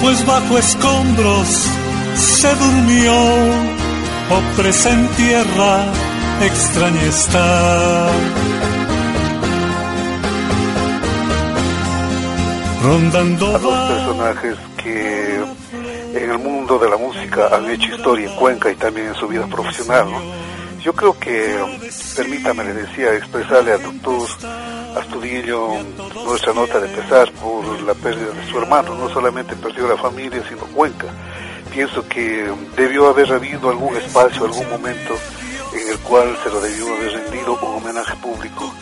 pues bajo escombros se durmió, o en tierra extraña está. Rondando
a dos personajes que en el mundo de la música han hecho historia en Cuenca y también en su vida profesional. Yo creo que, permítame, le decía, expresarle al doctor Astudillo nuestra nota de pesar por la pérdida de su hermano. No solamente perdió la familia, sino Cuenca. Pienso que debió haber habido algún espacio, algún momento en el cual se lo debió haber rendido un homenaje público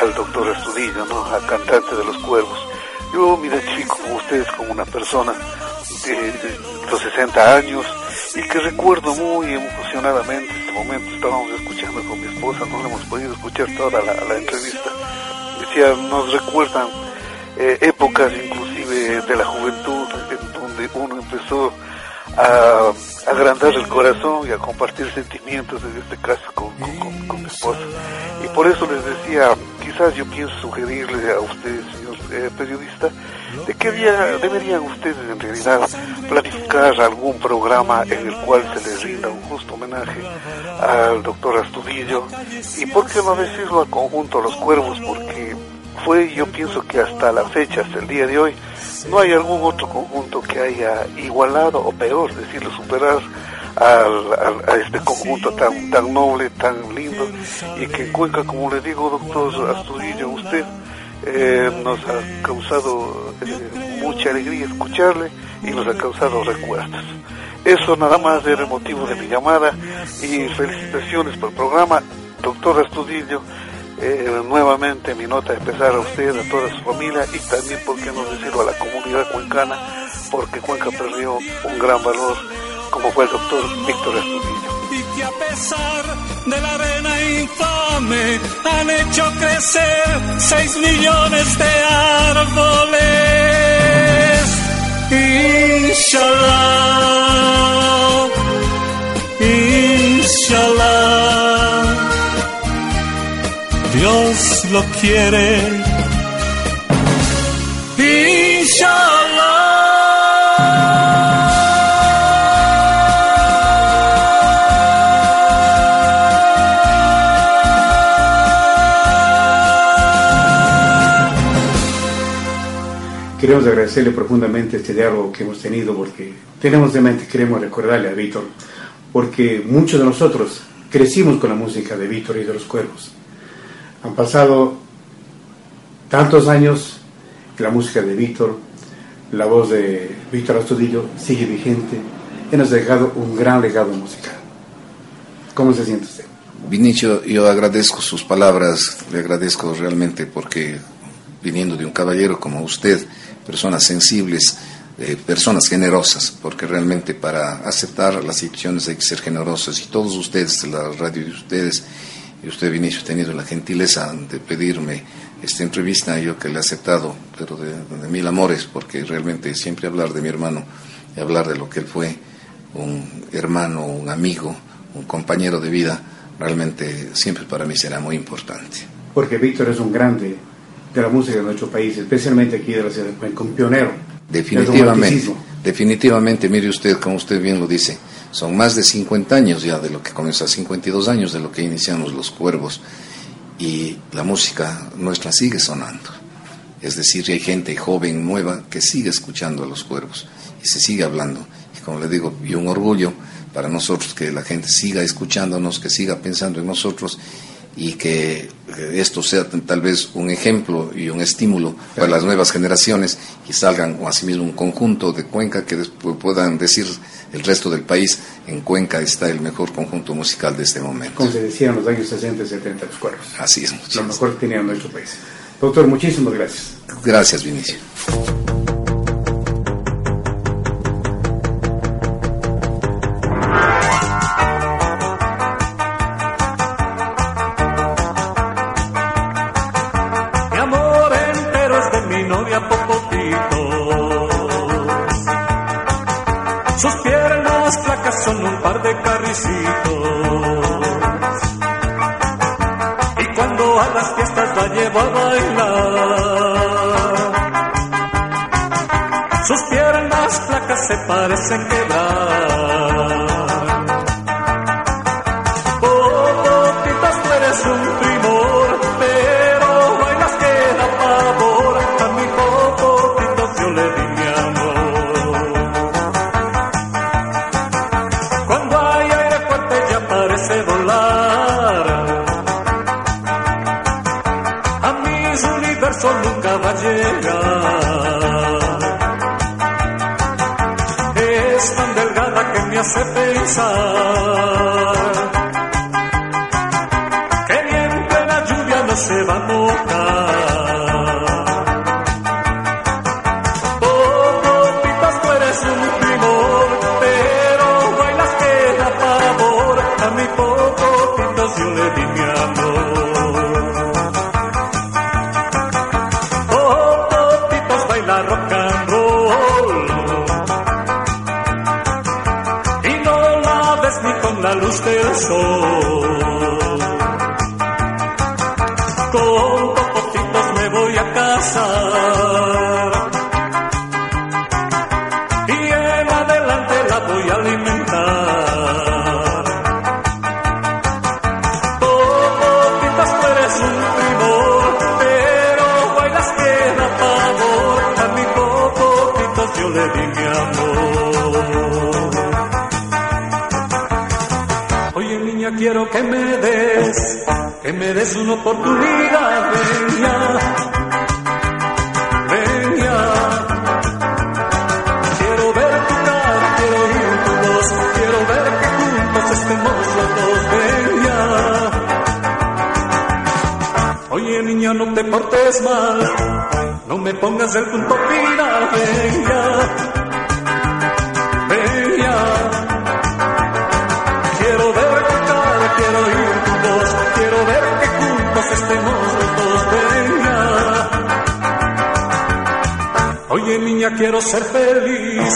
al doctor Astudillo, ¿no? al cantante de los cuervos. Yo me identifico con ustedes como una persona de, los 60 años y que recuerdo muy emocionadamente este momento. Estábamos escuchando con mi esposa, no hemos podido escuchar toda la, entrevista. Decía, nos recuerdan eh, épocas inclusive de la juventud en donde uno empezó a agrandar el corazón y a compartir sentimientos, en este caso con, con, mi esposa. Y por eso les decía, quizás yo pienso sugerirle a ustedes, eh, periodista, de qué día deberían ustedes en realidad planificar algún programa en el cual se les rinda un justo homenaje al doctor Astudillo y por qué no decirlo al conjunto Los Cuervos, porque fue yo pienso que hasta la fecha, hasta el día de hoy, no hay algún otro conjunto que haya igualado o peor, decirlo, superar al, a este conjunto tan, tan noble, tan lindo y que en Cuenca, como le digo, doctor Astudillo, usted eh, nos ha causado eh, mucha alegría escucharle y nos ha causado recuerdos. Eso nada más era el motivo de mi llamada y felicitaciones por el programa. Doctor Astudillo, eh, nuevamente mi nota de pesar a usted, a toda su familia y también, por qué no decirlo, a la comunidad cuencana, porque Cuenca perdió un gran valor como fue el doctor Víctor Astudillo.
Que a pesar de la arena infame han hecho crecer seis millones de árboles. Inshallah, inshallah, Dios lo quiere.
Queremos agradecerle profundamente este diálogo que hemos tenido porque tenemos de mente, queremos recordarle a Víctor, porque muchos de nosotros crecimos con la música de Víctor y de los cuervos. Han pasado tantos años que la música de Víctor, la voz de Víctor Astudillo sigue vigente y nos ha dejado un gran legado musical. ¿Cómo se siente usted?
Vinicio, yo agradezco sus palabras, le agradezco realmente porque viniendo de un caballero como usted, personas sensibles, eh, personas generosas, porque realmente para aceptar las situaciones hay que ser generosos. Y todos ustedes, la radio de ustedes, y usted, Vinicio, ha tenido la gentileza de pedirme esta entrevista, yo que le he aceptado, pero de, mil amores, porque realmente siempre hablar de mi hermano y hablar de lo que él fue, un hermano, un amigo, un compañero de vida, realmente siempre para mí será muy importante.
Porque Víctor es un grande de la música de nuestro país, especialmente aquí de la ciudad de Cuenca, un pionero.
Definitivamente, definitivamente, mire usted, como usted bien lo dice, son más de 50 años ya de lo que comenzó, 52 años de lo que iniciamos los cuervos y la música nuestra sigue sonando. Es decir, hay gente joven, nueva, que sigue escuchando a los cuervos y se sigue hablando. Y como le digo, y un orgullo para nosotros que la gente siga escuchándonos, que siga pensando en nosotros y que esto sea tal vez un ejemplo y un estímulo para las nuevas generaciones y salgan o asimismo un conjunto de Cuenca que después puedan decir el resto del país, en Cuenca está el mejor conjunto musical de este momento.
Como se decía en los años 60 y 70 los cuervos.
Así es.
Lo mejor que tenía nuestro país. Doctor, muchísimas gracias.
Gracias, Vinicio.
de carricitos. Y cuando a las fiestas la llevo a bailar, sus piernas flacas se parecen quebrar. Pensar No te portes mal, no me pongas el punto final, ven ya. Quiero ver tu cara, quiero oír tu voz, quiero ver que juntos estemos los dos, ven. Oye niña, quiero ser feliz,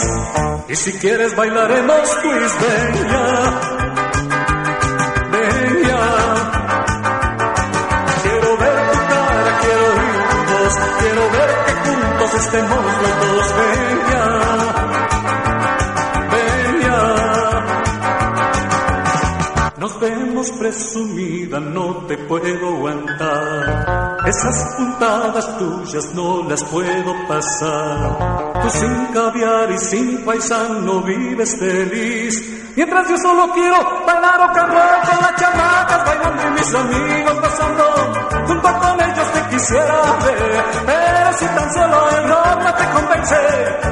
y si quieres bailaremos twist, ven ya, estemos los dos, ven ya, ven ya. Nos vemos presumida, no te puedo aguantar. Esas puntadas tuyas no las puedo pasar. Tú sin caviar y sin paisano vives feliz. Mientras yo solo quiero bailar o cantar con las chamacas bailando y mis amigos gozando. Junto con ellos te quisiera ver, pero si tan solo el nombre te convence,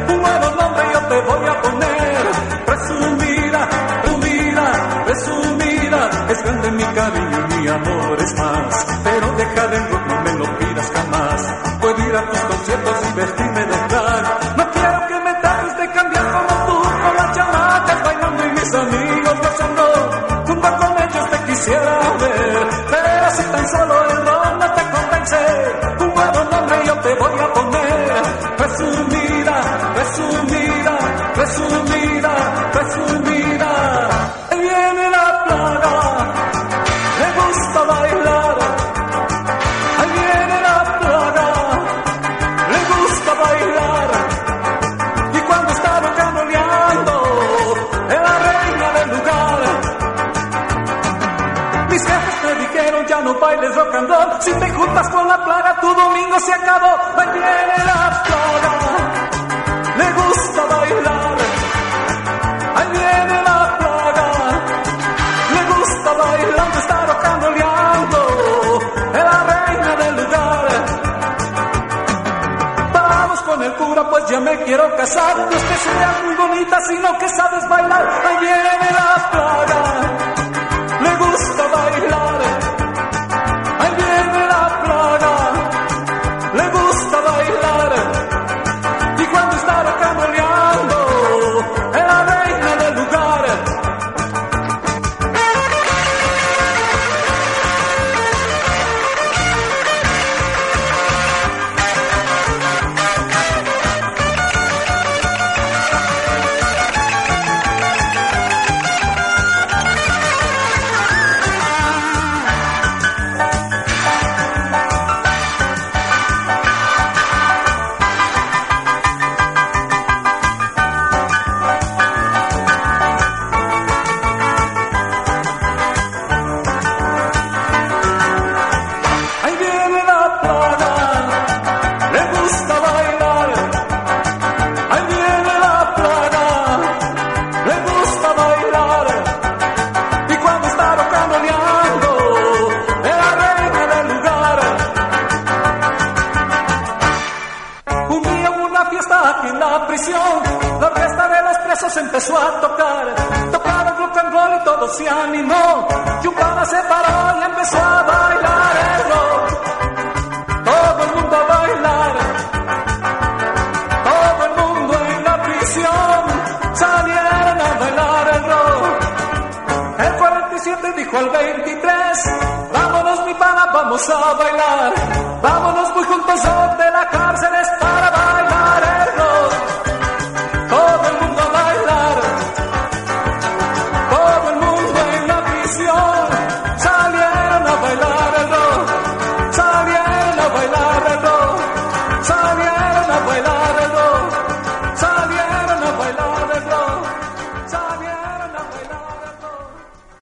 un nuevo nombre yo te voy a poner. Presumida, presumida, presumida, es grande mi cariño y mi amor es más. Pero deja de rock, no me lo pidas jamás. Puedo ir a tus conciertos y vestirme de drag. Un nuevo nombre yo te voy a poner. Presumida, presumida, presumida, presumida. Domingo se acabó. Ahí viene la plaga, le gusta bailar. Ahí viene la plaga, le gusta bailando, está rocandoleando. Es la reina del lugar. Vamos con el cura, pues ya me quiero casar. No es que seas muy bonita, sino que sabes bailar. Ahí viene la plaga, le gusta bailar.